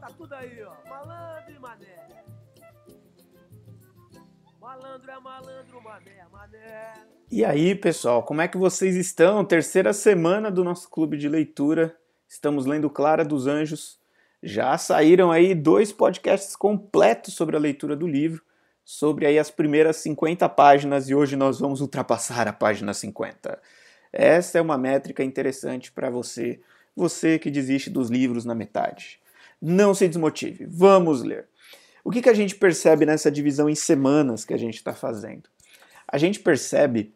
Tá tudo aí, ó. Malandro e mané. Malandro é malandro, mané, mané. E aí, pessoal, como é que vocês estão? Terceira semana do nosso clube de leitura. Estamos lendo Clara dos Anjos. Já saíram aí dois podcasts completos sobre a leitura do livro, sobre aí as primeiras 50 páginas e hoje nós vamos ultrapassar a página 50. Essa é uma métrica interessante para você, você que desiste dos livros na metade. Não se desmotive, vamos ler. O que, que a gente percebe nessa divisão em semanas que a gente está fazendo? A gente percebe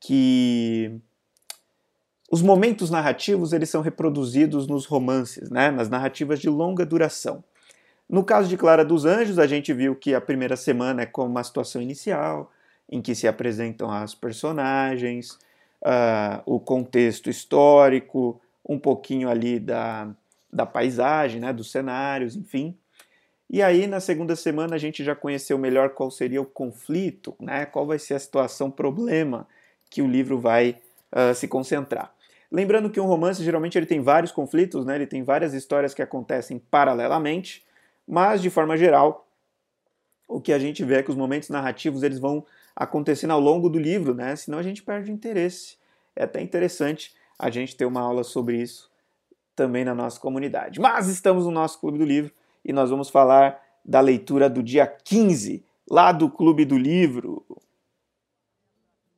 que os momentos narrativos eles são reproduzidos nos romances, né? nas narrativas de longa duração. No caso de Clara dos Anjos, a gente viu que a primeira semana é como uma situação inicial, em que se apresentam as personagens, uh, o contexto histórico, um pouquinho ali da, da paisagem, né, dos cenários, enfim. E aí, na segunda semana, a gente já conheceu melhor qual seria o conflito, né? qual vai ser a situação, problema que o livro vai uh, se concentrar. Lembrando que um romance geralmente ele tem vários conflitos, né? ele tem várias histórias que acontecem paralelamente, mas de forma geral, o que a gente vê é que os momentos narrativos eles vão acontecendo ao longo do livro, né? senão a gente perde interesse. É até interessante a gente ter uma aula sobre isso também na nossa comunidade. Mas estamos no nosso Clube do Livro e nós vamos falar da leitura do dia 15, lá do Clube do Livro.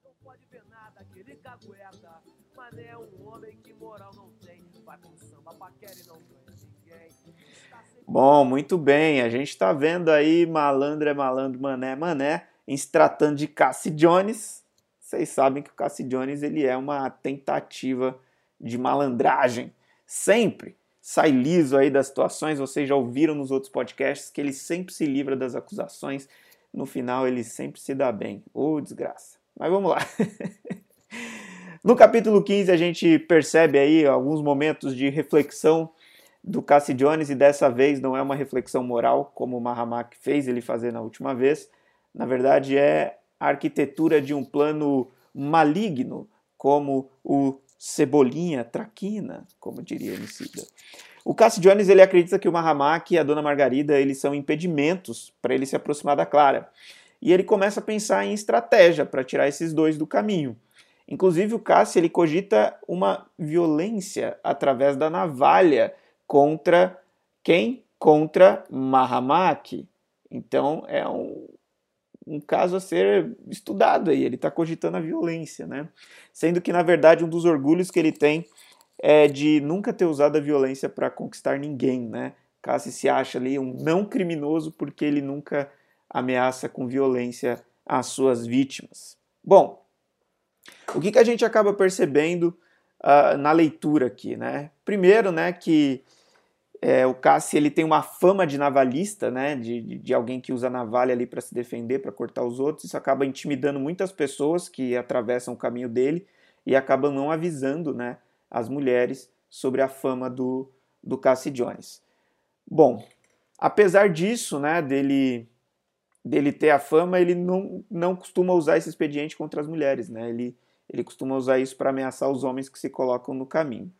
Não pode ver nada, aquele cagueta. Mané é um homem que moral não tem. Vai pro samba, paquera e não ganha ninguém. Está sempre Bom, muito bem, a gente está vendo aí malandro é malandro, mané é mané, em se tratando de Cassie Jones. Vocês sabem que o Cassie Jones ele é uma tentativa de malandragem. Sempre sai liso aí das situações, vocês já ouviram nos outros podcasts que ele sempre se livra das acusações, no final ele sempre se dá bem. Ô, oh, desgraça. Mas vamos lá. no capítulo 15 a gente percebe aí alguns momentos de reflexão do Cassie Jones e dessa vez não é uma reflexão moral como o Mahamak fez ele fazer na última vez. Na verdade é a arquitetura de um plano maligno, como o Cebolinha, Traquina, como diria Emicida. O Cassie Jones ele acredita que o Mahamak e a Dona Margarida eles são impedimentos para ele se aproximar da Clara. E ele começa a pensar em estratégia para tirar esses dois do caminho. Inclusive o Cassie ele cogita uma violência através da navalha contra quem? Contra Mahamak. Então é um, um caso a ser estudado aí. Ele está cogitando a violência, né? Sendo que, na verdade, um dos orgulhos que ele tem é de nunca ter usado a violência para conquistar ninguém, né? Cassi se acha ali um não criminoso porque ele nunca ameaça com violência as suas vítimas. Bom, o que, que a gente acaba percebendo uh, na leitura aqui, né? Primeiro, né, que é, o Cassi ele tem uma fama de navalhista, né, de, de, de alguém que usa navalha ali para se defender, para cortar os outros. Isso acaba intimidando muitas pessoas que atravessam o caminho dele e acabam não avisando, né, as mulheres sobre a fama do, do Cassie Jones. Bom, apesar disso, né, dele dele ter a fama, ele não, não costuma usar esse expediente contra as mulheres, né? Ele, ele costuma usar isso para ameaçar os homens que se colocam no caminho.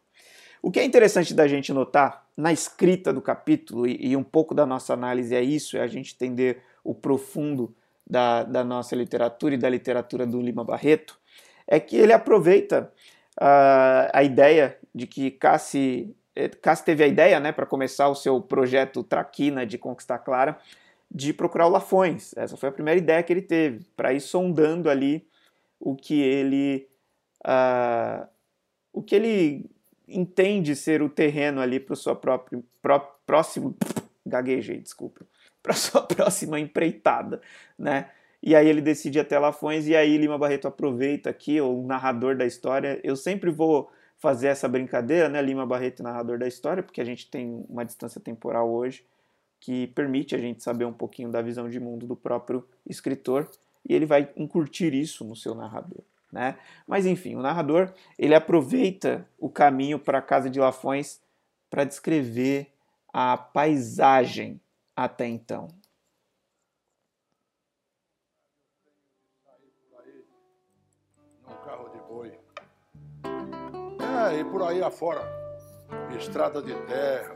O que é interessante da gente notar na escrita do capítulo, e, e um pouco da nossa análise é isso, é a gente entender o profundo da, da nossa literatura e da literatura do Lima Barreto, é que ele aproveita uh, a ideia de que Cassi, eh, Cassi teve a ideia, né, para começar o seu projeto Traquina de conquistar Clara, de procurar o Lafões. Essa foi a primeira ideia que ele teve, para ir sondando ali o que ele uh, o que ele entende ser o terreno ali para o seu próprio pró, próximo gaguejei, desculpa, para sua próxima empreitada, né? E aí ele decide até Lafões e aí Lima Barreto aproveita aqui o narrador da história. Eu sempre vou fazer essa brincadeira, né, Lima Barreto narrador da história, porque a gente tem uma distância temporal hoje que permite a gente saber um pouquinho da visão de mundo do próprio escritor e ele vai encurtir isso no seu narrador. Né? Mas enfim, o narrador ele aproveita o caminho para a casa de Lafões para descrever a paisagem até então. num carro de boi. É, e por aí afora, estrada de terra,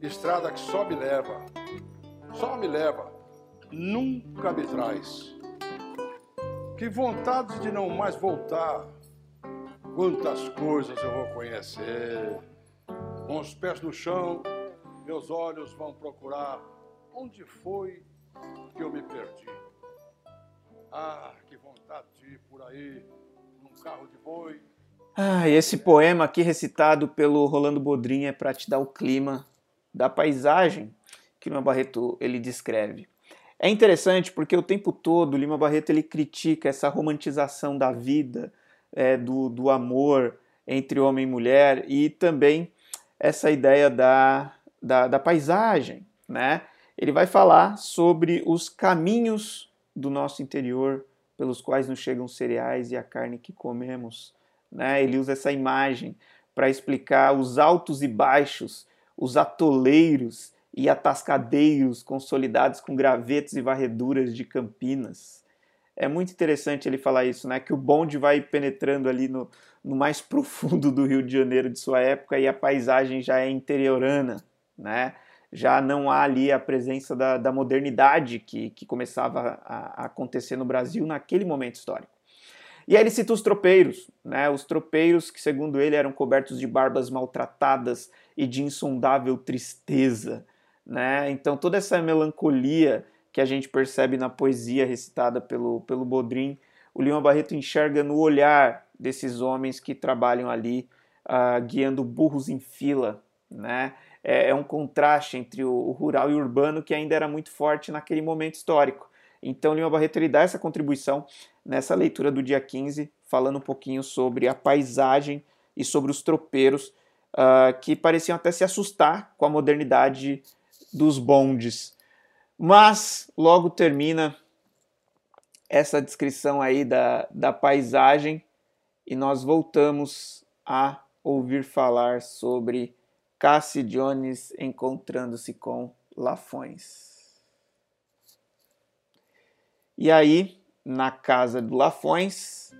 Estrada que só me leva, só me leva, nunca me traz. Que vontade de não mais voltar. Quantas coisas eu vou conhecer. Com os pés no chão, meus olhos vão procurar onde foi que eu me perdi. Ah, que vontade de ir por aí, num carro de boi. Ah, esse poema aqui recitado pelo Rolando Bodrinho é para te dar o clima da paisagem que Lima Barreto ele descreve. É interessante porque o tempo todo Lima Barreto ele critica essa romantização da vida, é, do, do amor entre homem e mulher e também essa ideia da, da, da paisagem, né? Ele vai falar sobre os caminhos do nosso interior pelos quais nos chegam cereais e a carne que comemos. Né? Ele usa essa imagem para explicar os altos e baixos, os atoleiros e atascadeiros consolidados com gravetos e varreduras de Campinas. É muito interessante ele falar isso, né? Que o bonde vai penetrando ali no, no mais profundo do Rio de Janeiro de sua época e a paisagem já é interiorana, né? Já não há ali a presença da, da modernidade que, que começava a, a acontecer no Brasil naquele momento histórico. E aí ele cita os tropeiros, né? Os tropeiros que, segundo ele, eram cobertos de barbas maltratadas e de insondável tristeza, né? Então toda essa melancolia que a gente percebe na poesia recitada pelo, pelo Bodrim, o Lima Barreto enxerga no olhar desses homens que trabalham ali uh, guiando burros em fila, né? É, é um contraste entre o, o rural e o urbano que ainda era muito forte naquele momento histórico. Então, Lima Barreto ele dá essa contribuição nessa leitura do dia 15, falando um pouquinho sobre a paisagem e sobre os tropeiros uh, que pareciam até se assustar com a modernidade dos bondes. Mas logo termina essa descrição aí da, da paisagem e nós voltamos a ouvir falar sobre Cassie Jones encontrando-se com Lafões. E aí, na casa do Lafões,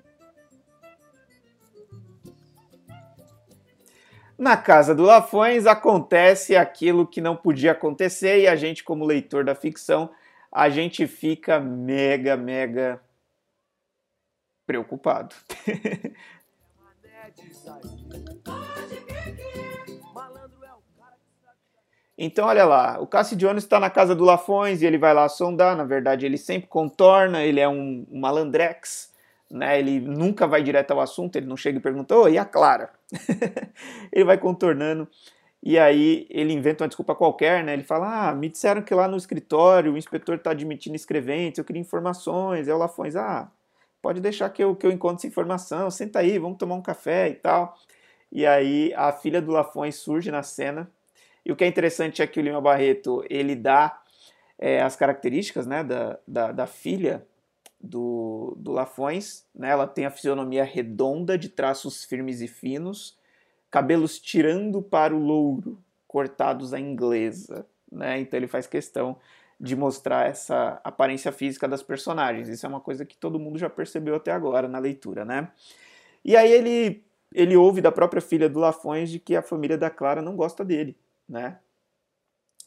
Na casa do Lafões acontece aquilo que não podia acontecer e a gente, como leitor da ficção, a gente fica mega, mega preocupado. Então, olha lá, o Cassidione está na casa do Lafões e ele vai lá sondar. Na verdade, ele sempre contorna, ele é um, um malandrex, né? Ele nunca vai direto ao assunto, ele não chega e pergunta, oh, e a Clara? ele vai contornando e aí ele inventa uma desculpa qualquer, né? Ele fala, ah, me disseram que lá no escritório o inspetor está admitindo escreventes, eu queria informações. É o Lafões, ah, pode deixar que eu, que eu encontre essa informação, senta aí, vamos tomar um café e tal. E aí a filha do Lafões surge na cena, e o que é interessante é que o Lima Barreto ele dá é, as características né, da, da, da, filha do, do Lafões. Né? Ela tem a fisionomia redonda, de traços firmes e finos, cabelos tirando para o louro, cortados à inglesa. Né? Então ele faz questão de mostrar essa aparência física das personagens. Isso é uma coisa que todo mundo já percebeu até agora na leitura, né? E aí ele ele ouve da própria filha do Lafões de que a família da Clara não gosta dele né?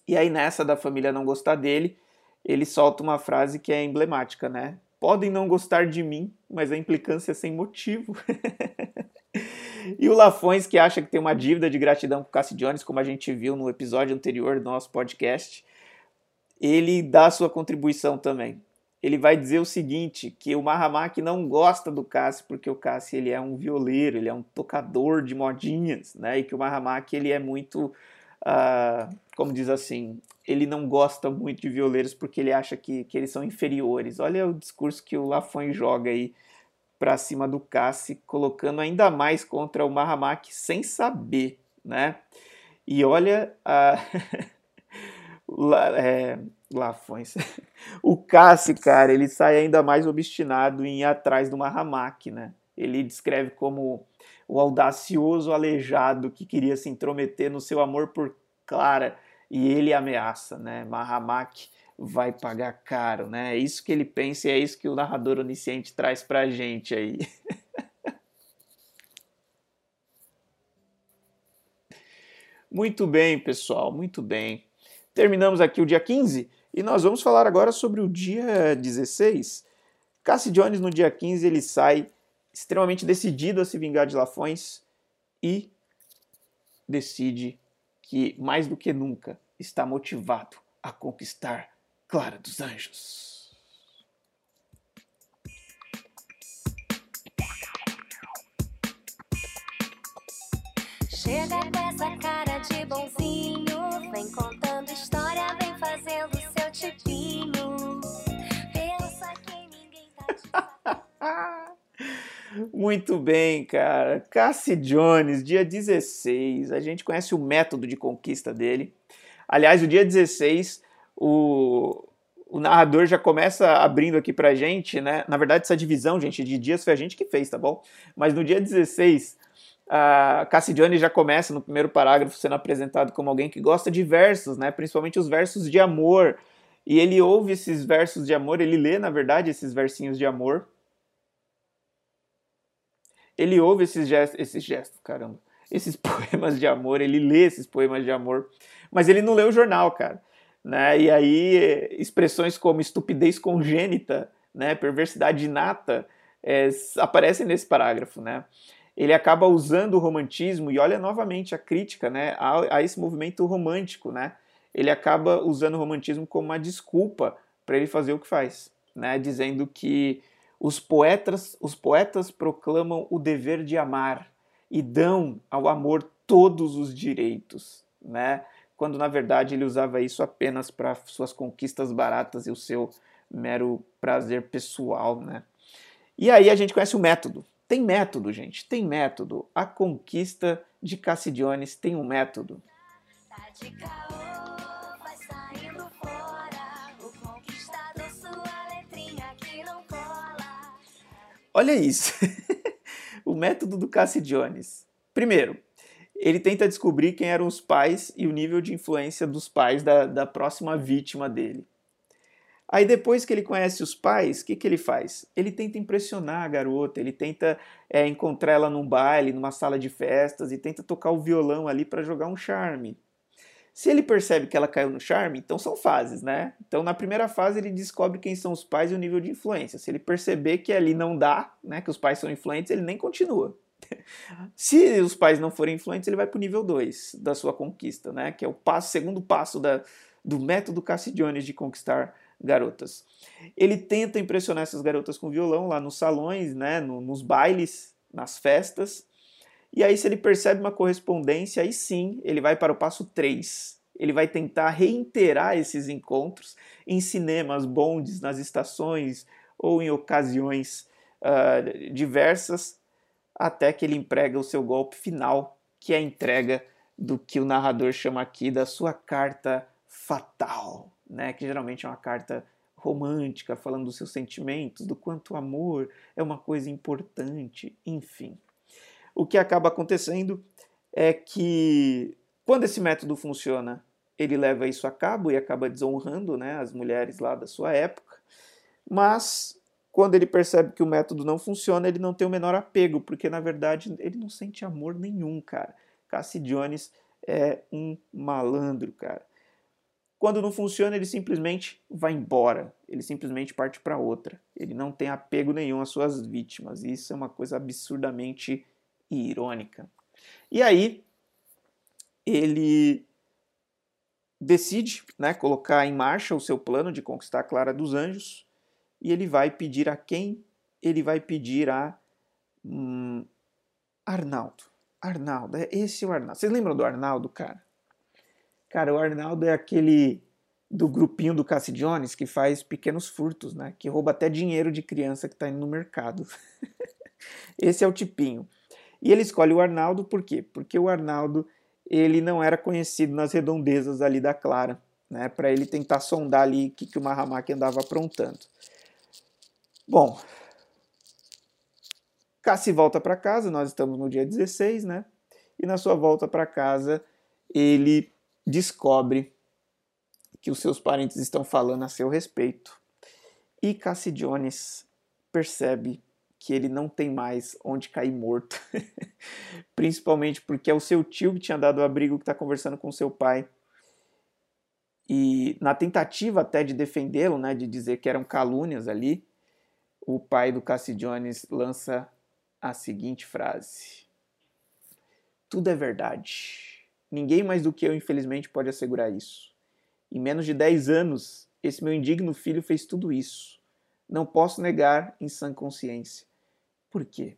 E aí nessa da família não gostar dele, ele solta uma frase que é emblemática, né? Podem não gostar de mim, mas a implicância é sem motivo. e o Lafões, que acha que tem uma dívida de gratidão com o Cassie Jones, como a gente viu no episódio anterior do nosso podcast, ele dá sua contribuição também. Ele vai dizer o seguinte, que o Mahamak não gosta do Cassie porque o Cassie ele é um violeiro, ele é um tocador de modinhas, né? E que o Mahamak ele é muito uh, como diz assim, ele não gosta muito de violeiros porque ele acha que, que eles são inferiores. Olha o discurso que o Lafon joga aí para cima do Cassi, colocando ainda mais contra o Mahamak sem saber, né? E olha a. é, Lafões. o Cassi, cara, ele sai ainda mais obstinado em ir atrás do Mahamak, né? Ele descreve como o audacioso aleijado que queria se intrometer no seu amor por Clara e ele ameaça, né? Mahamak vai pagar caro, né? É isso que ele pensa e é isso que o narrador onisciente traz pra gente aí. Muito bem, pessoal, muito bem. Terminamos aqui o dia 15 e nós vamos falar agora sobre o dia 16. Cassie Jones no dia 15 ele sai extremamente decidido a se vingar de Lafões e decide que mais do que nunca está motivado a conquistar Clara dos Anjos. Chega com essa cara de bonzinho, vem contando história, vem fazendo seu tipinho. Pensa que ninguém tá te Muito bem, cara. Cassie Jones, dia 16. A gente conhece o método de conquista dele. Aliás, o dia 16, o, o narrador já começa abrindo aqui pra gente, né? Na verdade, essa divisão, gente, de dias foi a gente que fez, tá bom? Mas no dia 16, a Cassidione já começa no primeiro parágrafo sendo apresentado como alguém que gosta de versos, né? principalmente os versos de amor. E ele ouve esses versos de amor, ele lê, na verdade, esses versinhos de amor. Ele ouve esses gestos, esses gestos, caramba, esses poemas de amor, ele lê esses poemas de amor, mas ele não lê o jornal, cara. Né? E aí, expressões como estupidez congênita, né? perversidade inata, é, aparecem nesse parágrafo, né? ele acaba usando o romantismo, e olha novamente a crítica né, a, a esse movimento romântico. Né? Ele acaba usando o romantismo como uma desculpa para ele fazer o que faz, né? dizendo que os poetas, os poetas proclamam o dever de amar e dão ao amor todos os direitos, né? quando na verdade ele usava isso apenas para suas conquistas baratas e o seu mero prazer pessoal. Né? E aí a gente conhece o método, tem método, gente, tem método. A conquista de Cassidiones tem um método. Tá de caô, Olha isso. o método do Cassidiones. Primeiro, ele tenta descobrir quem eram os pais e o nível de influência dos pais da, da próxima vítima dele. Aí depois que ele conhece os pais, o que, que ele faz? Ele tenta impressionar a garota, ele tenta é, encontrar ela num baile, numa sala de festas e tenta tocar o violão ali para jogar um charme. Se ele percebe que ela caiu no charme, então são fases, né? Então na primeira fase ele descobre quem são os pais e o nível de influência. Se ele perceber que ali não dá, né, que os pais são influentes, ele nem continua. Se os pais não forem influentes, ele vai para o nível 2 da sua conquista, né? Que é o passo, segundo passo da, do método Cassidione de conquistar garotas. Ele tenta impressionar essas garotas com violão lá nos salões, né, no, nos bailes, nas festas. E aí, se ele percebe uma correspondência, aí sim ele vai para o passo 3. Ele vai tentar reiterar esses encontros em cinemas, bondes, nas estações ou em ocasiões uh, diversas, até que ele emprega o seu golpe final, que é a entrega do que o narrador chama aqui da sua carta fatal né, que geralmente é uma carta romântica, falando dos seus sentimentos, do quanto o amor é uma coisa importante, enfim. O que acaba acontecendo é que quando esse método funciona, ele leva isso a cabo e acaba desonrando né, as mulheres lá da sua época, mas quando ele percebe que o método não funciona, ele não tem o menor apego, porque na verdade ele não sente amor nenhum, cara. Cassie Jones é um malandro, cara. Quando não funciona, ele simplesmente vai embora, ele simplesmente parte para outra. Ele não tem apego nenhum às suas vítimas. Isso é uma coisa absurdamente irônica. E aí, ele decide né, colocar em marcha o seu plano de conquistar a Clara dos Anjos e ele vai pedir a quem? Ele vai pedir a hum, Arnaldo. Arnaldo, é esse o Arnaldo. Vocês lembram do Arnaldo, cara? Cara, o Arnaldo é aquele do grupinho do Cassi Jones que faz pequenos furtos, né? Que rouba até dinheiro de criança que está indo no mercado. Esse é o tipinho. E ele escolhe o Arnaldo por quê? Porque o Arnaldo ele não era conhecido nas redondezas ali da Clara, né? Para ele tentar sondar ali o que, que o Mahamaki andava aprontando. Bom, Cassi volta para casa, nós estamos no dia 16, né? E na sua volta para casa, ele descobre que os seus parentes estão falando a seu respeito. E Cassidiones percebe que ele não tem mais onde cair morto. Principalmente porque é o seu tio que tinha dado o abrigo que está conversando com seu pai. E na tentativa até de defendê-lo, né, de dizer que eram calúnias ali, o pai do Cassie Jones lança a seguinte frase: Tudo é verdade. Ninguém mais do que eu, infelizmente, pode assegurar isso. Em menos de 10 anos, esse meu indigno filho fez tudo isso. Não posso negar em sã consciência. Por quê?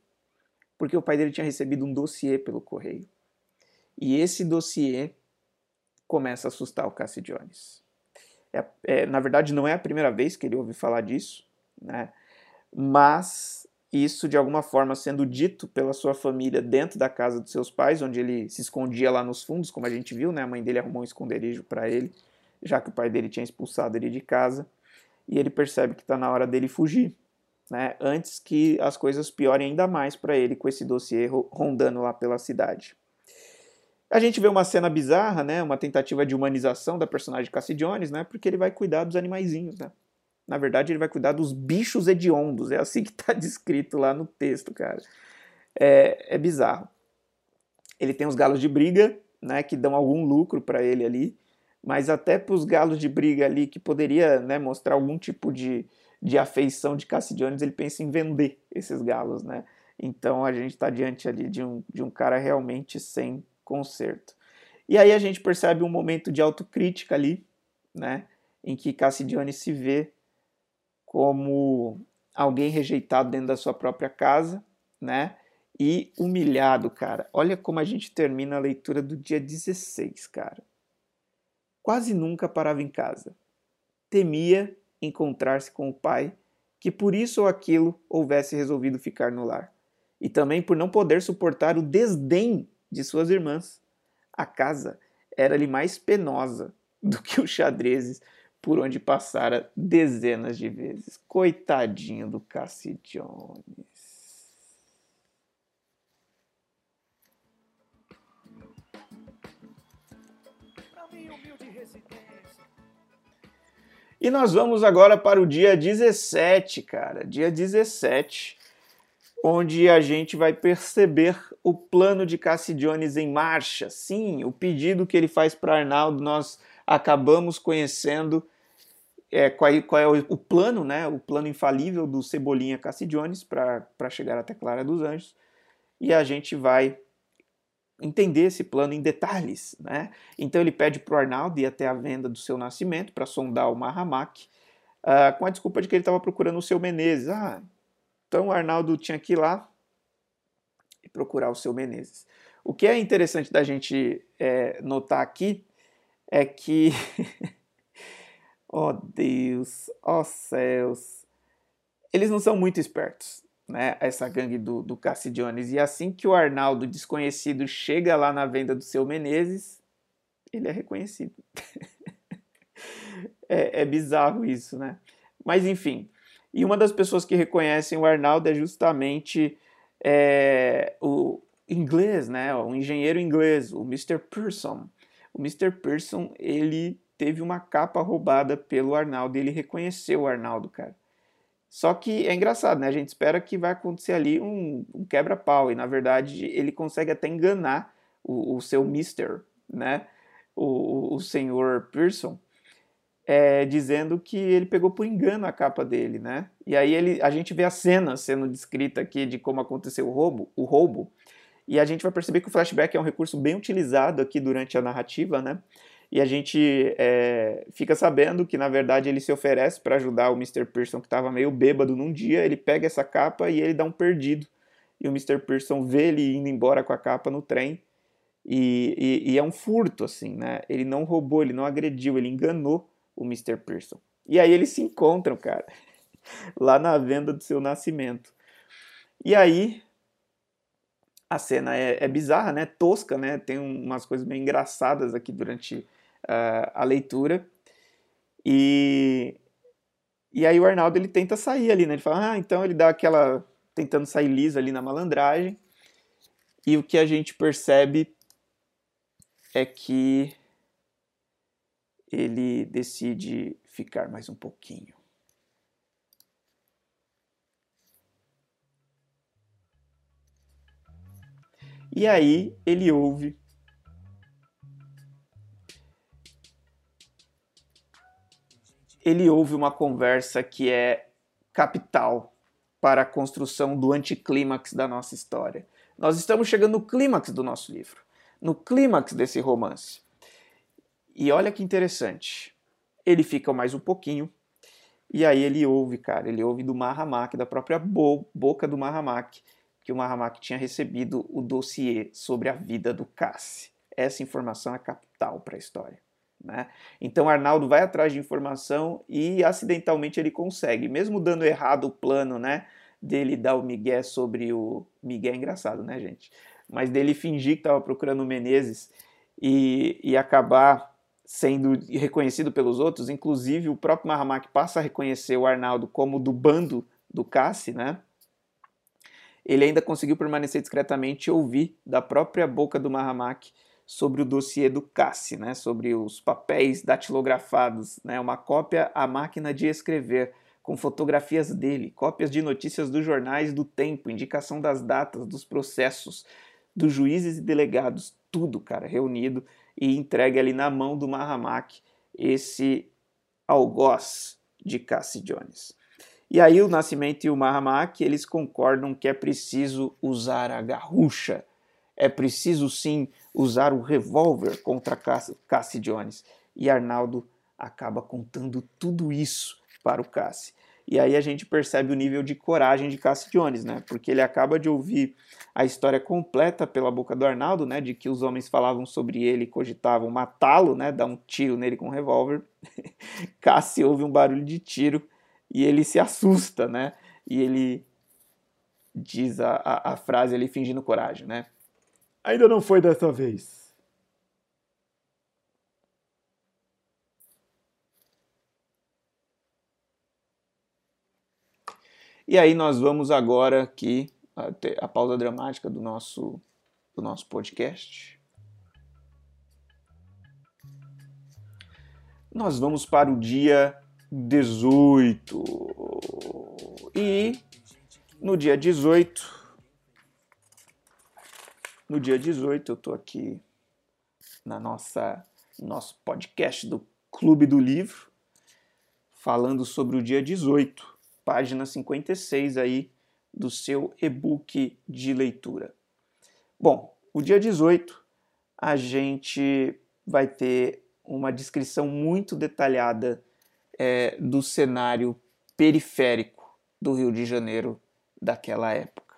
Porque o pai dele tinha recebido um dossiê pelo correio. E esse dossiê começa a assustar o Cassie Jones. É, é, na verdade, não é a primeira vez que ele ouve falar disso, né? mas isso de alguma forma sendo dito pela sua família dentro da casa dos seus pais, onde ele se escondia lá nos fundos, como a gente viu, né? A mãe dele arrumou um esconderijo para ele, já que o pai dele tinha expulsado ele de casa, e ele percebe que está na hora dele fugir, né? Antes que as coisas piorem ainda mais para ele com esse dossiê rondando lá pela cidade. A gente vê uma cena bizarra, né? Uma tentativa de humanização da personagem Cassie Jones, né? Porque ele vai cuidar dos animaizinhos, né? Na verdade, ele vai cuidar dos bichos hediondos. É assim que está descrito lá no texto, cara. É, é bizarro. Ele tem os galos de briga, né, que dão algum lucro para ele ali, mas até para os galos de briga ali, que poderia né, mostrar algum tipo de, de afeição de Jones, ele pensa em vender esses galos, né? Então a gente está diante ali de um, de um cara realmente sem conserto. E aí a gente percebe um momento de autocrítica ali, né? Em que Jones se vê como alguém rejeitado dentro da sua própria casa, né? E humilhado, cara. Olha como a gente termina a leitura do dia 16, cara. Quase nunca parava em casa. Temia encontrar-se com o pai, que por isso ou aquilo houvesse resolvido ficar no lar. E também por não poder suportar o desdém de suas irmãs. A casa era-lhe mais penosa do que os xadrezes por onde passara dezenas de vezes. Coitadinho do Cassie Jones. E nós vamos agora para o dia 17, cara. Dia 17, onde a gente vai perceber o plano de Cassie Jones em marcha. Sim, o pedido que ele faz para Arnaldo, nós acabamos conhecendo é, qual, é, qual, é o, o, plano, né, o plano infalível do Cebolinha Cassidiones para chegar até Clara dos Anjos, e a gente vai entender esse plano em detalhes. Né? Então ele pede para o Arnaldo ir até a venda do seu nascimento para sondar o Mahamak, uh, com a desculpa de que ele estava procurando o seu Menezes. Ah, então o Arnaldo tinha que ir lá e procurar o seu Menezes. O que é interessante da gente é, notar aqui é que. oh Deus, oh céus. Eles não são muito espertos, né? Essa gangue do, do Cassi Jones. E assim que o Arnaldo desconhecido chega lá na venda do seu Menezes, ele é reconhecido. é, é bizarro isso, né? Mas enfim. E uma das pessoas que reconhecem o Arnaldo é justamente é, o inglês, né? O engenheiro inglês, o Mr. Pearson. O Mr. Pearson, ele teve uma capa roubada pelo Arnaldo ele reconheceu o Arnaldo, cara. Só que é engraçado, né? A gente espera que vai acontecer ali um, um quebra-pau e, na verdade, ele consegue até enganar o, o seu Mister, né? O, o senhor Pearson, é, dizendo que ele pegou por engano a capa dele, né? E aí ele, a gente vê a cena sendo descrita aqui de como aconteceu o roubo, o roubo e a gente vai perceber que o flashback é um recurso bem utilizado aqui durante a narrativa, né? E a gente é, fica sabendo que, na verdade, ele se oferece para ajudar o Mr. Pearson, que estava meio bêbado num dia. Ele pega essa capa e ele dá um perdido. E o Mr. Pearson vê ele indo embora com a capa no trem. E, e, e é um furto, assim, né? Ele não roubou, ele não agrediu, ele enganou o Mr. Pearson. E aí eles se encontram, cara, lá na venda do seu nascimento. E aí a cena é, é, bizarra, né? Tosca, né? Tem umas coisas bem engraçadas aqui durante uh, a leitura. E, e aí o Arnaldo ele tenta sair ali, né? Ele fala, ah, então ele dá aquela tentando sair liso ali na malandragem. E o que a gente percebe é que ele decide ficar mais um pouquinho. E aí ele ouve ele ouve uma conversa que é capital para a construção do anticlímax da nossa história. Nós estamos chegando no clímax do nosso livro, no clímax desse romance. E olha que interessante. Ele fica mais um pouquinho e aí ele ouve, cara, ele ouve do Mahamak, da própria bo boca do Mahamak, que o Mahamak tinha recebido o dossiê sobre a vida do Cassi. Essa informação é capital para a história. Né? Então Arnaldo vai atrás de informação e acidentalmente ele consegue, mesmo dando errado o plano né, dele dar o Miguel sobre o. Miguel é engraçado, né, gente? Mas dele fingir que estava procurando o Menezes e, e acabar sendo reconhecido pelos outros, inclusive o próprio Mahamak passa a reconhecer o Arnaldo como do bando do Cassi, né? Ele ainda conseguiu permanecer discretamente e ouvir da própria boca do Mahamak sobre o dossiê do Cassi, né, sobre os papéis datilografados, né, uma cópia à máquina de escrever, com fotografias dele, cópias de notícias dos jornais do tempo, indicação das datas, dos processos, dos juízes e delegados, tudo, cara, reunido e entregue ali na mão do Mahamak esse algoz de Cassi Jones. E aí o Nascimento e o Mahamak, eles concordam que é preciso usar a garrucha, é preciso sim usar o revólver contra Cassie Jones. E Arnaldo acaba contando tudo isso para o Cassie. E aí a gente percebe o nível de coragem de Cassie Jones, né? Porque ele acaba de ouvir a história completa pela boca do Arnaldo, né? De que os homens falavam sobre ele e cogitavam matá-lo, né? Dar um tiro nele com um revólver. Cassie ouve um barulho de tiro e ele se assusta, né? E ele diz a, a, a frase ali fingindo coragem, né? Ainda não foi dessa vez. E aí nós vamos agora aqui a, pausa dramática do nosso do nosso podcast. Nós vamos para o dia 18. E no dia 18 no dia 18, eu estou aqui na nossa nosso podcast do Clube do Livro, falando sobre o dia 18, página 56 aí do seu e-book de leitura. Bom, o dia 18 a gente vai ter uma descrição muito detalhada é, do cenário periférico do Rio de Janeiro daquela época.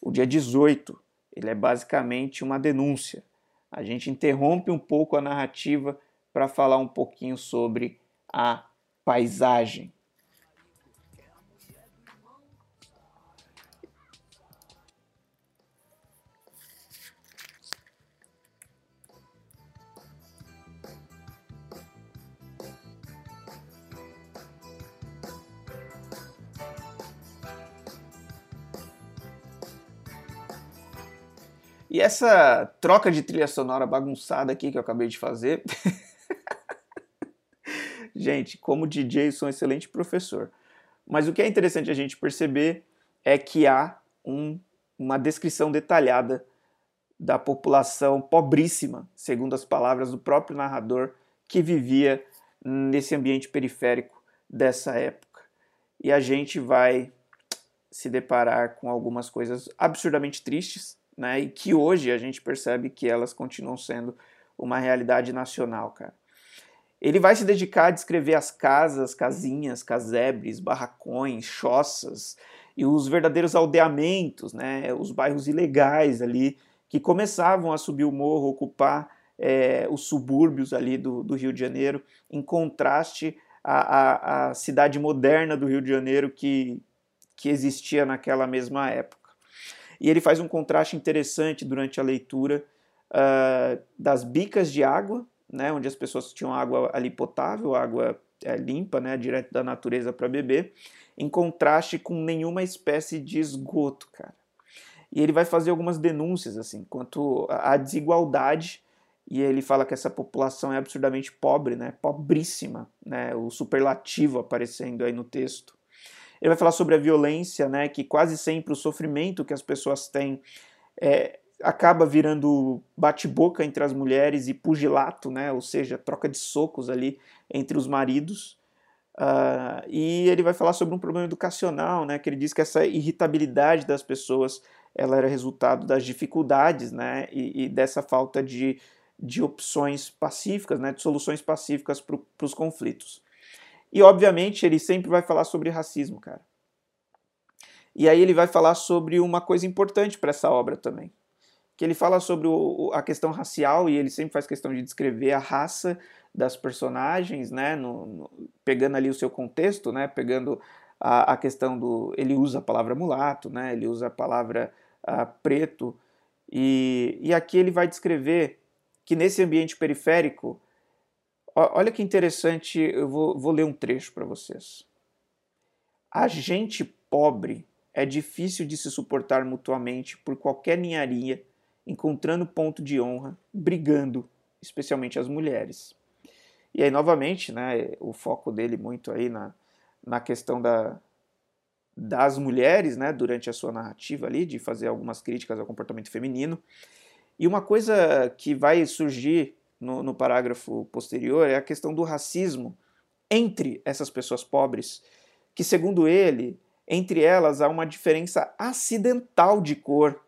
O dia 18 ele é basicamente uma denúncia. A gente interrompe um pouco a narrativa para falar um pouquinho sobre a paisagem. E essa troca de trilha sonora bagunçada aqui que eu acabei de fazer. gente, como DJ, sou um excelente professor. Mas o que é interessante a gente perceber é que há um, uma descrição detalhada da população pobríssima, segundo as palavras do próprio narrador, que vivia nesse ambiente periférico dessa época. E a gente vai se deparar com algumas coisas absurdamente tristes né? E que hoje a gente percebe que elas continuam sendo uma realidade nacional, cara. Ele vai se dedicar a descrever as casas, casinhas, casebres, barracões, choças e os verdadeiros aldeamentos, né? Os bairros ilegais ali que começavam a subir o morro, ocupar é, os subúrbios ali do, do, Rio de Janeiro, em contraste à, à, à cidade moderna do Rio de Janeiro que, que existia naquela mesma época. E ele faz um contraste interessante durante a leitura uh, das bicas de água, né, onde as pessoas tinham água ali potável, água é, limpa, né, direto da natureza para beber, em contraste com nenhuma espécie de esgoto, cara. E ele vai fazer algumas denúncias assim quanto à desigualdade e ele fala que essa população é absurdamente pobre, né, pobríssima, né, o superlativo aparecendo aí no texto. Ele vai falar sobre a violência, né, que quase sempre o sofrimento que as pessoas têm é, acaba virando bate-boca entre as mulheres e pugilato, né? ou seja, troca de socos ali entre os maridos. Uh, e ele vai falar sobre um problema educacional, né? que ele diz que essa irritabilidade das pessoas ela era resultado das dificuldades né? e, e dessa falta de, de opções pacíficas, né? de soluções pacíficas para os conflitos. E, obviamente, ele sempre vai falar sobre racismo, cara. E aí ele vai falar sobre uma coisa importante para essa obra também, que ele fala sobre o, a questão racial e ele sempre faz questão de descrever a raça das personagens, né, no, no, pegando ali o seu contexto, né, pegando a, a, questão do, ele usa a palavra mulato, né, ele usa a palavra a, preto e, e aqui ele vai descrever que nesse ambiente periférico, olha que interessante, eu vou, vou ler um trecho para vocês. A gente pobre é difícil de se suportar mutuamente por qualquer ninharia encontrando ponto de honra, brigando, especialmente as mulheres. E aí, novamente, né, o foco dele muito aí na, na questão da, das mulheres, né, durante a sua narrativa ali, de fazer algumas críticas ao comportamento feminino. E uma coisa que vai surgir no, no parágrafo posterior é a questão do racismo entre essas pessoas pobres, que, segundo ele, entre elas há uma diferença acidental de cor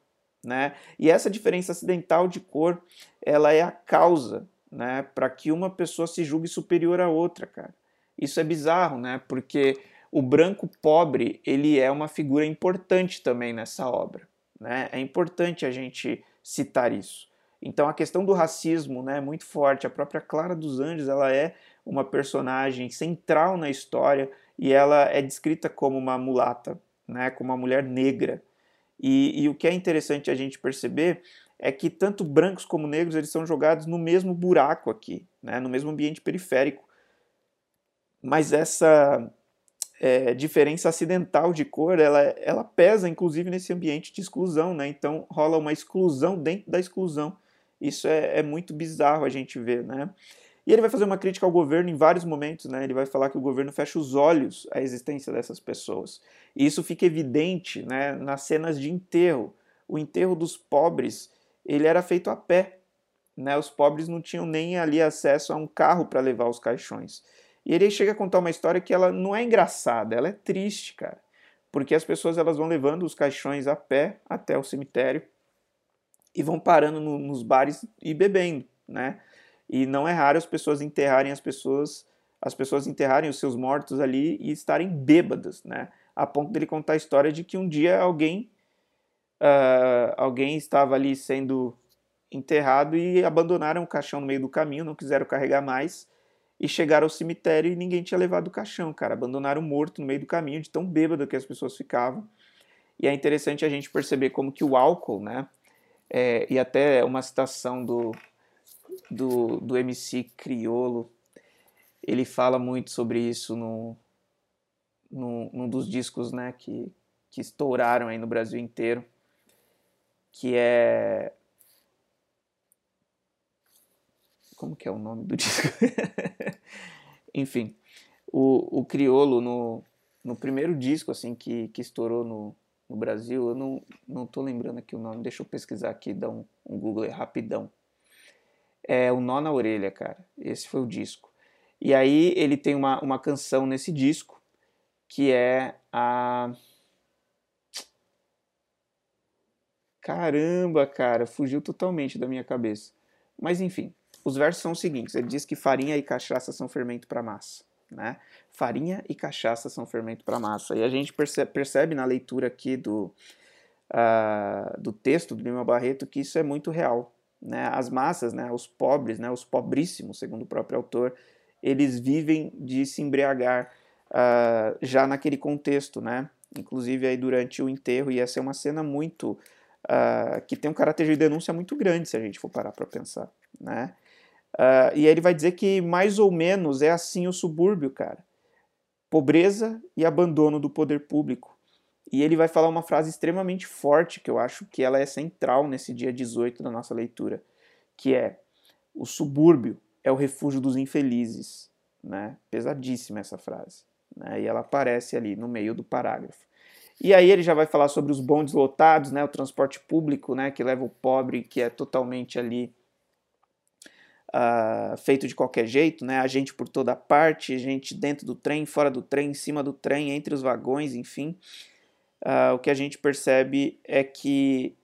né? E essa diferença acidental de cor, ela é a causa, né, para que uma pessoa se julgue superior à outra, cara. Isso é bizarro, né? Porque o branco pobre, ele é uma figura importante também nessa obra, né? É importante a gente citar isso. Então a questão do racismo, né, é muito forte. A própria Clara dos Anjos, ela é uma personagem central na história e ela é descrita como uma mulata, né, como uma mulher negra. E, e, o que é interessante a gente perceber é que tanto brancos como negros eles são jogados no mesmo buraco aqui, né, no mesmo ambiente periférico. Mas essa é, diferença acidental de cor, ela, ela pesa inclusive nesse ambiente de exclusão, né? Então rola uma exclusão dentro da exclusão. Isso é, é muito bizarro a gente ver, né? E ele vai fazer uma crítica ao governo em vários momentos, né? Ele vai falar que o governo fecha os olhos à existência dessas pessoas. E isso fica evidente, né, nas cenas de enterro. O enterro dos pobres, ele era feito a pé, né? Os pobres não tinham nem ali acesso a um carro para levar os caixões. E ele chega a contar uma história que ela não é engraçada, ela é triste, cara. Porque as pessoas elas vão levando os caixões a pé até o cemitério e vão parando no, nos bares e bebendo, né? E não é raro as pessoas enterrarem as pessoas, as pessoas enterrarem os seus mortos ali e estarem bêbadas, né? A ponto dele contar a história de que um dia alguém uh, alguém estava ali sendo enterrado e abandonaram o caixão no meio do caminho, não quiseram carregar mais e chegaram ao cemitério e ninguém tinha levado o caixão, cara. Abandonaram morto no meio do caminho, de tão bêbado que as pessoas ficavam. E é interessante a gente perceber como que o álcool, né? É, e até uma citação do, do, do MC Criolo, ele fala muito sobre isso no, no, num dos discos né, que, que estouraram aí no Brasil inteiro, que é... Como que é o nome do disco? Enfim, o, o Criolo no, no primeiro disco assim que, que estourou no, no Brasil, eu não, não tô lembrando aqui o nome, deixa eu pesquisar aqui, dar um, um Google rapidão é o Nó na Orelha, cara. Esse foi o disco. E aí ele tem uma, uma canção nesse disco que é a. Caramba, cara, fugiu totalmente da minha cabeça. Mas enfim, os versos são os seguintes: ele diz que farinha e cachaça são fermento para massa. Né? Farinha e cachaça são fermento para massa. E a gente percebe, percebe na leitura aqui do, uh, do texto do Lima Barreto que isso é muito real né, as massas, né, os pobres, né, os pobríssimos, segundo o próprio autor, eles vivem de se embriagar uh, já naquele contexto, né? Inclusive aí durante o enterro ia ser uma cena muito uh, que tem um caráter de denúncia muito grande se a gente for parar para pensar, né? Uh, e aí ele vai dizer que mais ou menos é assim o subúrbio, cara. Pobreza e abandono do poder público. E ele vai falar uma frase extremamente forte, que eu acho que ela é central nesse dia 18 da nossa leitura, que é: o subúrbio é o refúgio dos infelizes. Né? Pesadíssima essa frase. Né? E ela aparece ali no meio do parágrafo. E aí ele já vai falar sobre os bondes lotados, né, o transporte público, né, que leva o pobre, que é totalmente ali uh, feito de qualquer jeito, né, a gente por toda parte, gente dentro do trem, fora do trem, em cima do trem, entre os vagões, enfim. Uh, o que a gente percebe é que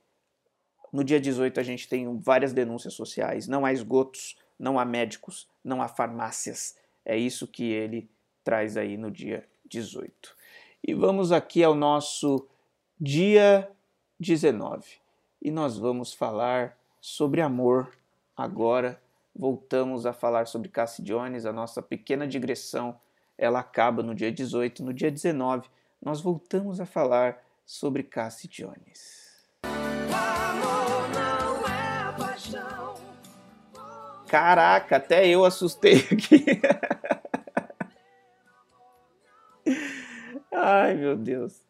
no dia 18 a gente tem várias denúncias sociais, não há esgotos, não há médicos, não há farmácias. É isso que ele traz aí no dia 18. E vamos aqui ao nosso dia 19. E nós vamos falar sobre amor. Agora voltamos a falar sobre Cassie Jones, a nossa pequena digressão. Ela acaba no dia 18, no dia 19 nós voltamos a falar sobre Cassie Jones. Caraca, até eu assustei aqui. Ai, meu Deus.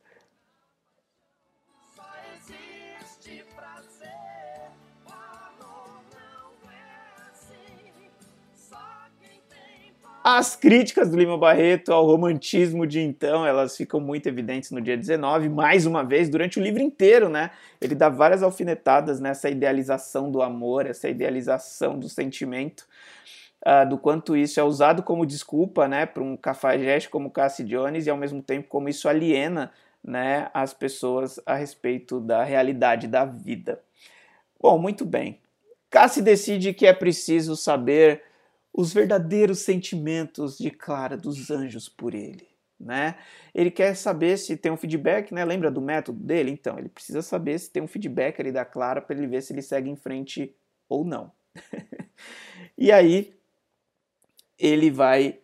As críticas do Lima Barreto ao romantismo de então, elas ficam muito evidentes no dia 19, mais uma vez, durante o livro inteiro, né? Ele dá várias alfinetadas nessa idealização do amor, essa idealização do sentimento, uh, do quanto isso é usado como desculpa, né, para um cafajeste como Cassie Jones e ao mesmo tempo como isso aliena, né, as pessoas a respeito da realidade da vida. Bom, muito bem. Cassie decide que é preciso saber os verdadeiros sentimentos de Clara dos anjos por ele. Né? Ele quer saber se tem um feedback, né? Lembra do método dele? Então, ele precisa saber se tem um feedback ali da Clara para ele ver se ele segue em frente ou não. e aí ele vai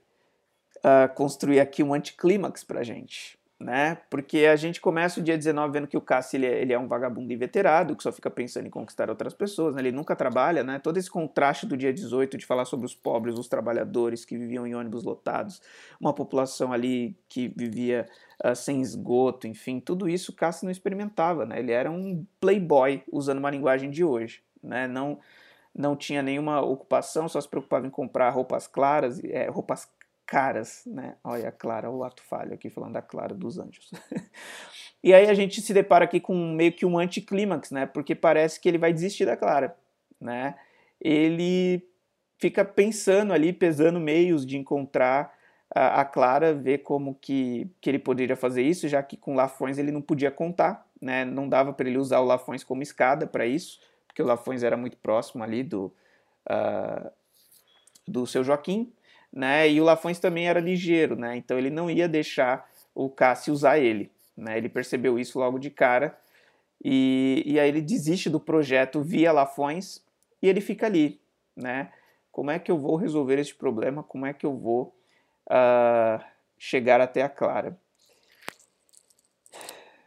uh, construir aqui um anticlímax pra gente né? Porque a gente começa o dia 19 vendo que o Cassi ele é, ele é, um vagabundo inveterado, que só fica pensando em conquistar outras pessoas, né? Ele nunca trabalha, né? Todo esse contraste do dia 18 de falar sobre os pobres, os trabalhadores que viviam em ônibus lotados, uma população ali que vivia uh, sem esgoto, enfim, tudo isso o Cassi não experimentava, né? Ele era um playboy, usando uma linguagem de hoje, né? Não não tinha nenhuma ocupação, só se preocupava em comprar roupas claras, é, roupas caras, né? Olha a Clara, o ato falho aqui falando da Clara dos Anjos. e aí a gente se depara aqui com meio que um anticlímax, né? Porque parece que ele vai desistir da Clara, né? Ele fica pensando ali, pesando meios de encontrar a, a Clara, ver como que, que ele poderia fazer isso, já que com Lafões ele não podia contar, né? Não dava para ele usar o Lafões como escada para isso, porque o Lafões era muito próximo ali do, uh, do seu Joaquim né? E o Lafões também era ligeiro, né? Então ele não ia deixar o Cássio usar ele, né? Ele percebeu isso logo de cara e, e aí ele desiste do projeto via Lafões e ele fica ali, né? Como é que eu vou resolver este problema? Como é que eu vou uh, chegar até a Clara?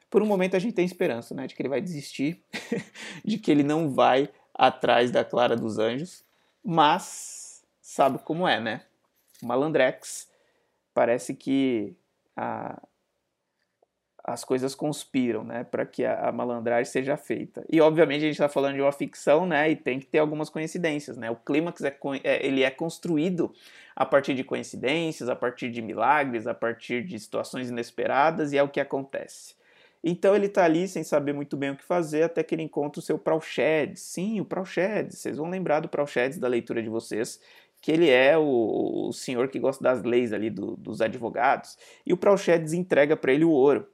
Por um momento a gente tem esperança, né? De que ele vai desistir, de que ele não vai atrás da Clara dos Anjos, mas sabe como é, né? Malandrex, parece que a, as coisas conspiram, né, para que a, a, malandragem seja feita. E obviamente a gente está falando de uma ficção, né, e tem que ter algumas coincidências, né. O clímax é, é, ele é construído a partir de coincidências, a partir de milagres, a partir de situações inesperadas e é o que acontece. Então ele está ali sem saber muito bem o que fazer até que ele encontra o seu Praushed. Sim, o Praushed. Vocês vão lembrar do Praushed da leitura de vocês, que ele é o, o senhor que gosta das leis ali do, dos advogados, e o Praushedes entrega para ele o ouro.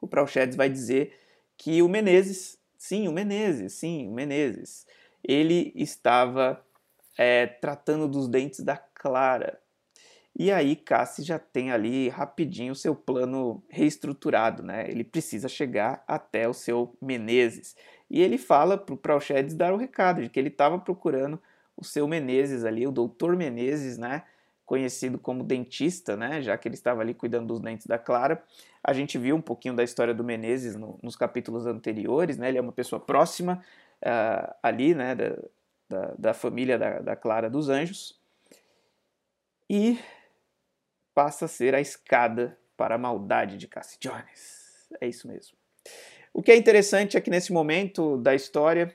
O Praushedes vai dizer que o Menezes, sim, o Menezes, sim, o Menezes, ele estava é, tratando dos dentes da Clara. E aí Cassi já tem ali rapidinho o seu plano reestruturado, né? Ele precisa chegar até o seu Menezes. E ele fala para o Praushedes dar o recado de que ele estava procurando o seu Menezes ali, o doutor Menezes, né? Conhecido como dentista, né? Já que ele estava ali cuidando dos dentes da Clara. A gente viu um pouquinho da história do Menezes no, nos capítulos anteriores, né? Ele é uma pessoa próxima uh, ali, né? Da, da, da família da, da Clara dos Anjos. E passa a ser a escada para a maldade de Cassie Jones. É isso mesmo. O que é interessante é que nesse momento da história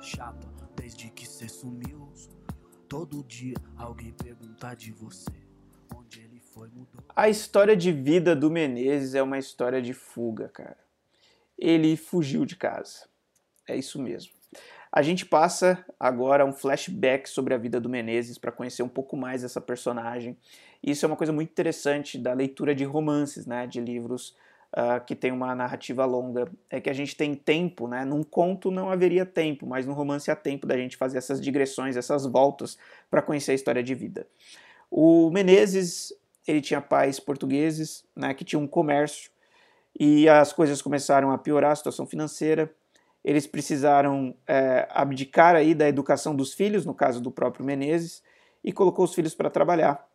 chapa desde que cê sumiu. Todo dia alguém pergunta de você. Onde ele foi, mudou. A história de vida do Menezes é uma história de fuga, cara. Ele fugiu de casa. É isso mesmo. A gente passa agora um flashback sobre a vida do Menezes para conhecer um pouco mais essa personagem. Isso é uma coisa muito interessante da leitura de romances, né, de livros uh, que tem uma narrativa longa. É que a gente tem tempo, né? Num conto não haveria tempo, mas no romance há tempo da gente fazer essas digressões, essas voltas para conhecer a história de vida. O Menezes, ele tinha pais portugueses, né, que tinham um comércio e as coisas começaram a piorar a situação financeira eles precisaram é, abdicar aí da educação dos filhos, no caso do próprio Menezes, e colocou os filhos para trabalhar.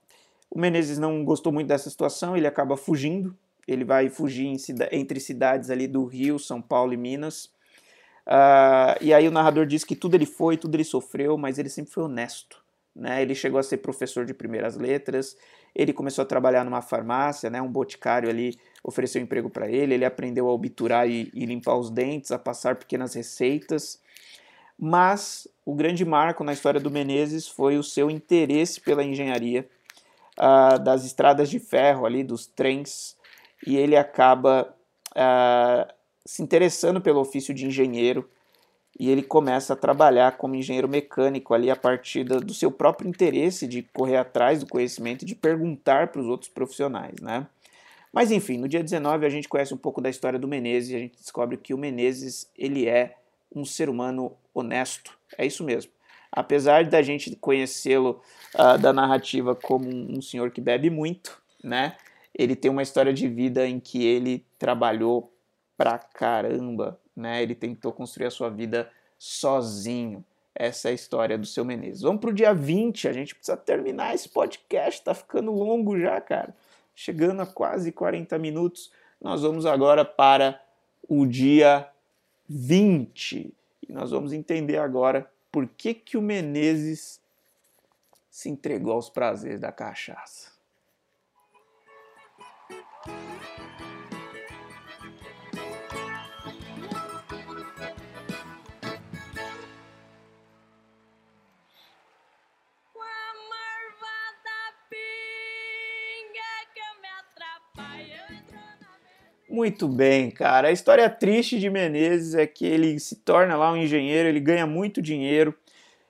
O Menezes não gostou muito dessa situação, ele acaba fugindo, ele vai fugir cida entre cidades ali do Rio, São Paulo e Minas. Uh, e aí o narrador diz que tudo ele foi, tudo ele sofreu, mas ele sempre foi honesto. Né? Ele chegou a ser professor de primeiras letras, ele começou a trabalhar numa farmácia, né? um boticário ali ofereceu emprego para ele, ele aprendeu a obturar e, e, limpar os dentes, a passar pequenas receitas. Mas o grande marco na história do Menezes foi o seu interesse pela engenharia, uh, das estradas de ferro ali, dos trens, e ele acaba uh, se interessando pelo ofício de engenheiro e ele começa a trabalhar como engenheiro mecânico ali a partir do seu próprio interesse de correr atrás do conhecimento e de perguntar para os outros profissionais, né? Mas enfim, no dia 19 a gente conhece um pouco da história do Menezes e a gente descobre que o Menezes, ele é um ser humano honesto. É isso mesmo. Apesar da gente conhecê-lo uh, da narrativa como um, um senhor que bebe muito, né? Ele tem uma história de vida em que ele trabalhou pra caramba, né? Ele tentou construir a sua vida sozinho. Essa é a história do seu Menezes. Vamos pro dia 20, a gente precisa terminar esse podcast, tá ficando longo já, cara chegando a quase 40 minutos. Nós vamos agora para o dia 20 e nós vamos entender agora por que, que o Menezes se entregou aos prazeres da cachaça. Muito bem, cara. A história triste de Menezes é que ele se torna lá um engenheiro, ele ganha muito dinheiro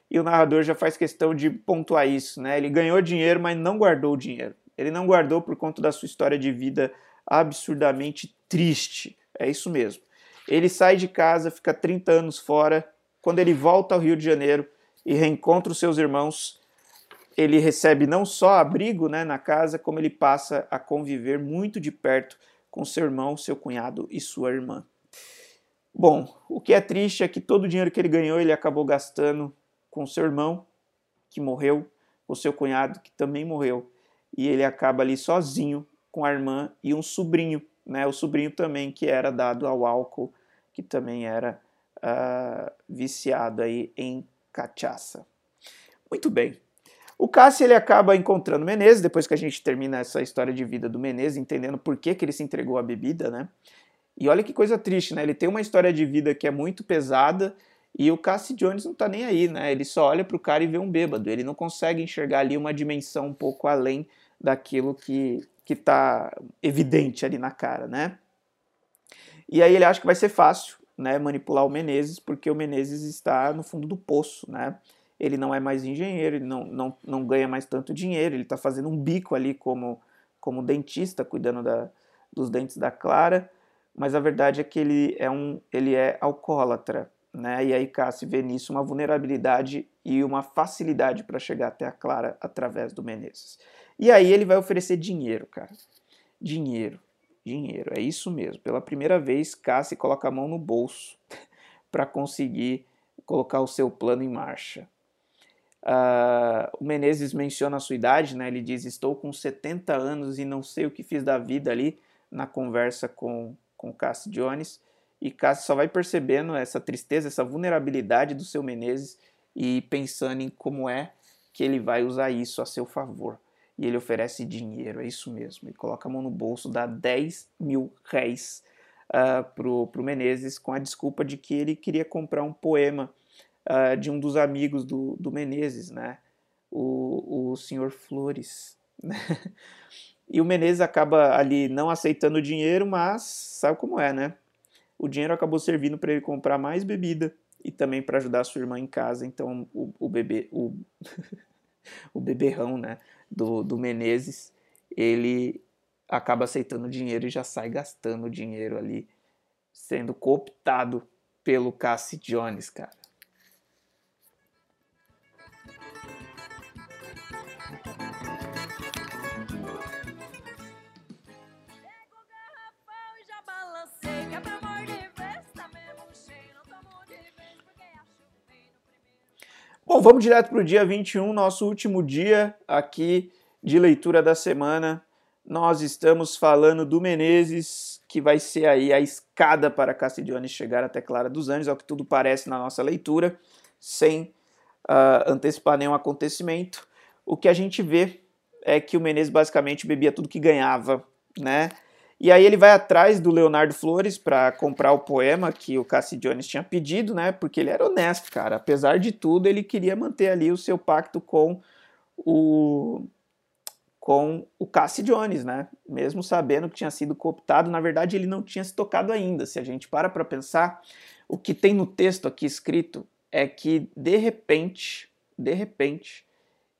e o narrador já faz questão de pontuar isso, né? Ele ganhou dinheiro, mas não guardou o dinheiro. Ele não guardou por conta da sua história de vida absurdamente triste. É isso mesmo. Ele sai de casa, fica 30 anos fora. Quando ele volta ao Rio de Janeiro e reencontra os seus irmãos, ele recebe não só abrigo né, na casa, como ele passa a conviver muito de perto com seu irmão, seu cunhado e sua irmã. Bom, o que é triste é que todo o dinheiro que ele ganhou ele acabou gastando com seu irmão, que morreu, com seu cunhado, que também morreu, e ele acaba ali sozinho com a irmã e um sobrinho, né? O sobrinho também que era dado ao álcool, que também era uh, viciado aí em cachaça. Muito bem. O Cássio ele acaba encontrando Menezes, depois que a gente termina essa história de vida do Menezes, entendendo por que, que ele se entregou à bebida, né? E olha que coisa triste, né? Ele tem uma história de vida que é muito pesada e o Cassie Jones não tá nem aí, né? Ele só olha pro cara e vê um bêbado. Ele não consegue enxergar ali uma dimensão um pouco além daquilo que, que tá evidente ali na cara, né? E aí ele acha que vai ser fácil, né, manipular o Menezes, porque o Menezes está no fundo do poço, né? Ele não é mais engenheiro, ele não, não, não ganha mais tanto dinheiro, ele está fazendo um bico ali como, como dentista, cuidando da, dos dentes da Clara, mas a verdade é que ele é, um, ele é alcoólatra, né? E aí Cássio vê nisso uma vulnerabilidade e uma facilidade para chegar até a Clara através do Menezes. E aí ele vai oferecer dinheiro, cara. Dinheiro, dinheiro, é isso mesmo. Pela primeira vez, Cássio coloca a mão no bolso para conseguir colocar o seu plano em marcha. Uh, o Menezes menciona a sua idade, né? ele diz: Estou com 70 anos e não sei o que fiz da vida ali, na conversa com, com Cassie Jones. E Cassie só vai percebendo essa tristeza, essa vulnerabilidade do seu Menezes e pensando em como é que ele vai usar isso a seu favor. E ele oferece dinheiro, é isso mesmo. Ele coloca a mão no bolso, dá 10 mil réis uh, pro, pro Menezes com a desculpa de que ele queria comprar um poema uh, de um dos amigos do, do Menezes, né? O, o senhor Flores. Né? E o Menezes acaba ali não aceitando o dinheiro, mas sabe como é, né? O dinheiro acabou servindo para ele comprar mais bebida e também para ajudar a sua irmã em casa. Então o, o bebê, o, o beberrão, né, do, do Menezes, ele acaba aceitando o dinheiro e já sai gastando o dinheiro ali, sendo cooptado pelo Cassie Jones, cara. Bom, vamos direto para o dia 21, nosso último dia aqui de leitura da semana. Nós estamos falando do Menezes, que vai ser aí a escada para Castiglione chegar até Clara dos Anjos, ao que tudo parece na nossa leitura, sem uh, antecipar nenhum acontecimento. O que a gente vê é que o Menezes basicamente bebia tudo que ganhava, né? E aí ele vai atrás do Leonardo Flores para comprar o poema que o Cassie Jones tinha pedido, né? Porque ele era honesto, cara. Apesar de tudo, ele queria manter ali o seu pacto com o com o Cassie Jones, né? Mesmo sabendo que tinha sido cooptado, na verdade ele não tinha se tocado ainda. Se a gente para para pensar, o que tem no texto aqui escrito é que de repente, de repente,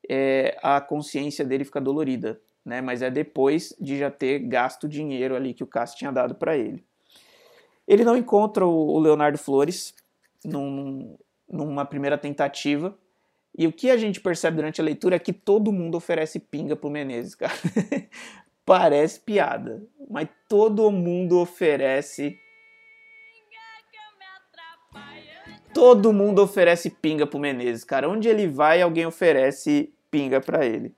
é, a consciência dele fica dolorida né? Mas é depois de já ter gasto o dinheiro ali que o Cássio tinha dado para ele. Ele não encontra o Leonardo Flores num, numa primeira tentativa. E o que a gente percebe durante a leitura é que todo mundo oferece pinga pro Menezes, cara. Parece piada, mas todo mundo oferece Todo mundo oferece pinga pro Menezes, cara. Onde ele vai, alguém oferece pinga para ele.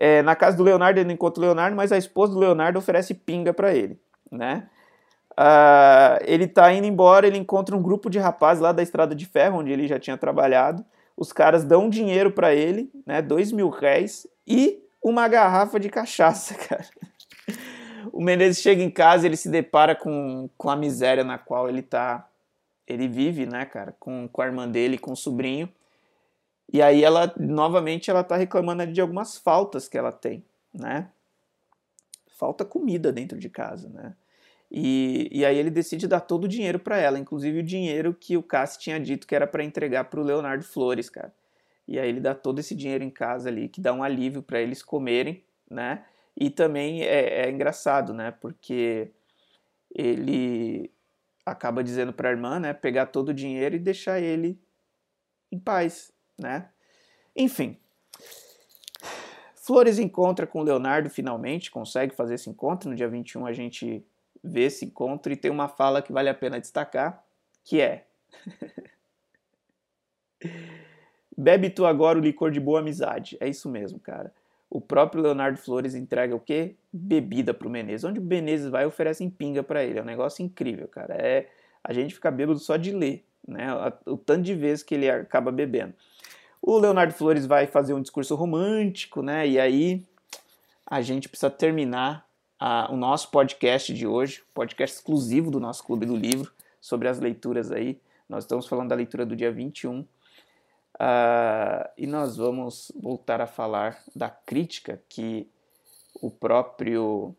É, na casa do Leonardo ele não encontra o Leonardo, mas a esposa do Leonardo oferece pinga para ele, né? Uh, ele tá indo embora, ele encontra um grupo de rapazes lá da Estrada de Ferro, onde ele já tinha trabalhado. Os caras dão dinheiro para ele, né? Dois mil réis e uma garrafa de cachaça, cara. O Menezes chega em casa, ele se depara com, com a miséria na qual ele tá, ele vive, né, cara, com, com a irmã dele, com o sobrinho. E aí ela, novamente, ela tá reclamando de algumas faltas que ela tem, né? Falta comida dentro de casa, né? E, e aí ele decide dar todo o dinheiro para ela, inclusive o dinheiro que o Cassi tinha dito que era para entregar para o Leonardo Flores, cara. E aí ele dá todo esse dinheiro em casa ali, que dá um alívio para eles comerem, né? E também é, é engraçado, né? Porque ele acaba dizendo para a irmã, né, pegar todo o dinheiro e deixar ele em paz, né? Enfim. Flores encontra com Leonardo finalmente, consegue fazer esse encontro. No dia 21 a gente vê esse encontro e tem uma fala que vale a pena destacar, que é Bebe tu agora o licor de boa amizade. É isso mesmo, cara. O próprio Leonardo Flores entrega o quê? Bebida pro Menezes. Onde o Menezes vai, oferecem pinga para ele. É um negócio incrível, cara. É, a gente fica bêbado só de ler, né? O tanto de vezes que ele acaba bebendo. O Leonardo Flores vai fazer um discurso romântico, né? E aí a gente precisa terminar a, o nosso podcast de hoje, podcast exclusivo do nosso Clube do Livro, sobre as leituras aí. Nós estamos falando da leitura do dia 21. Uh, ah, e nós vamos voltar a falar da crítica que o próprio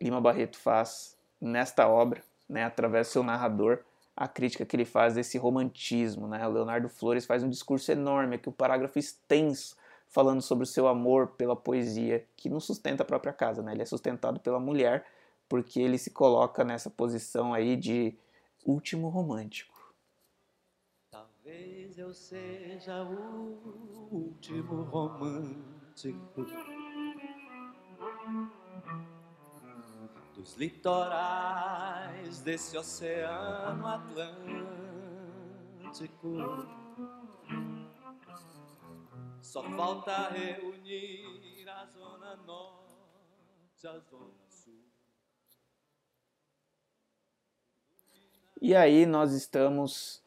Lima Barreto faz nesta obra, né, através do seu narrador, a crítica que ele faz desse romantismo. Né? O Leonardo Flores faz um discurso enorme, aqui o parágrafo extenso, falando sobre o seu amor pela poesia, que não sustenta a própria casa, né? ele é sustentado pela mulher, porque ele se coloca nessa posição aí de último romântico. Talvez eu seja o último romântico dos litorais desse oceano Atlântico. Só falta reunir a zona norte, a zona sul. E aí nós estamos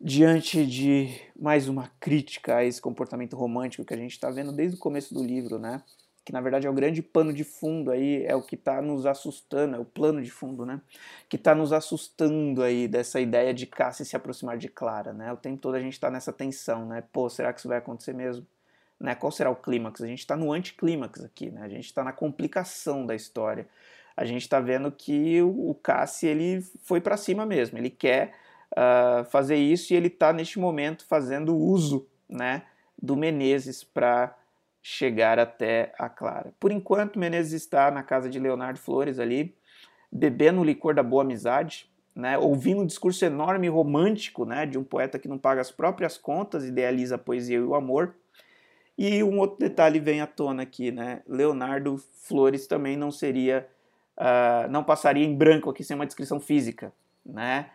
diante de mais uma crítica a esse comportamento romântico que a gente está vendo desde o começo do livro, né? Que na verdade é o grande pano de fundo aí, é o que está nos assustando, é o plano de fundo, né? Que está nos assustando aí dessa ideia de Cassie se aproximar de Clara, né? O tempo todo a gente está nessa tensão, né? Pô, será que isso vai acontecer mesmo? Né? Qual será o clímax? A gente está no anticlímax aqui, né? A gente está na complicação da história. A gente está vendo que o Cassie ele foi para cima mesmo. Ele quer uh, fazer isso e ele está neste momento fazendo uso, né? Do Menezes para chegar até a Clara. Por enquanto, Menezes está na casa de Leonardo Flores ali, bebendo o licor da boa amizade, né, ouvindo um discurso enorme e romântico né, de um poeta que não paga as próprias contas, idealiza a poesia e o amor. E um outro detalhe vem à tona aqui, né? Leonardo Flores também não seria, uh, não passaria em branco aqui sem uma descrição física, né?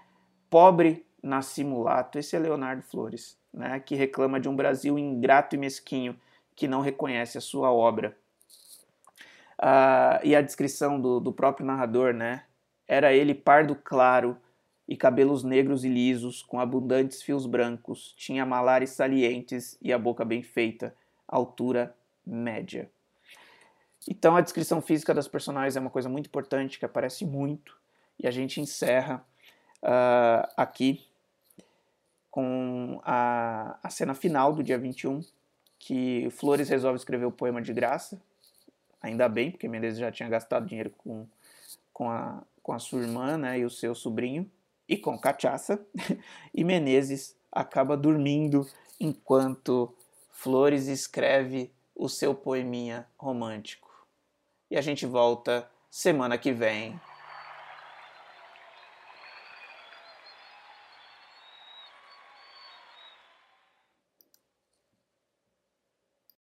Pobre na simulato, esse é Leonardo Flores, né? Que reclama de um Brasil ingrato e mesquinho, que não reconhece a sua obra. Ah, e a descrição do, do próprio narrador, né? Era ele pardo claro e cabelos negros e lisos, com abundantes fios brancos, tinha malares salientes e a boca bem feita, altura média. Então a descrição física das personagens é uma coisa muito importante que aparece muito e a gente encerra uh, aqui com a, a cena final do dia 21, que Flores resolve escrever o poema de graça, ainda bem, porque Menezes já tinha gastado dinheiro com, com, a, com a sua irmã né, e o seu sobrinho, e com cachaça, e Menezes acaba dormindo enquanto Flores escreve o seu poeminha romântico. E a gente volta semana que vem